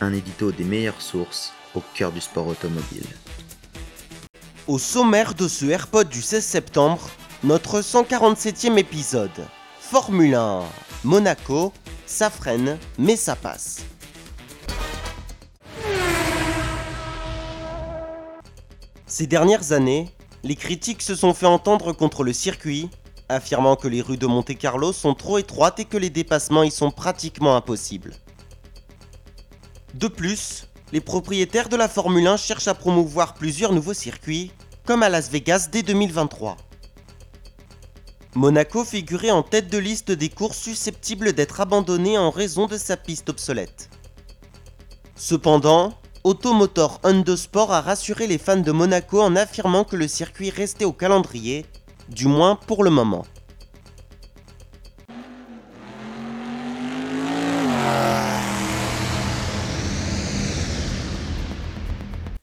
Un édito des meilleures sources au cœur du sport automobile. Au sommaire de ce AirPod du 16 septembre, notre 147e épisode. Formule 1. Monaco, ça freine, mais ça passe. Ces dernières années, les critiques se sont fait entendre contre le circuit, affirmant que les rues de Monte-Carlo sont trop étroites et que les dépassements y sont pratiquement impossibles. De plus, les propriétaires de la Formule 1 cherchent à promouvoir plusieurs nouveaux circuits, comme à Las Vegas dès 2023. Monaco figurait en tête de liste des courses susceptibles d'être abandonnées en raison de sa piste obsolète. Cependant, Automotor Sport a rassuré les fans de Monaco en affirmant que le circuit restait au calendrier, du moins pour le moment.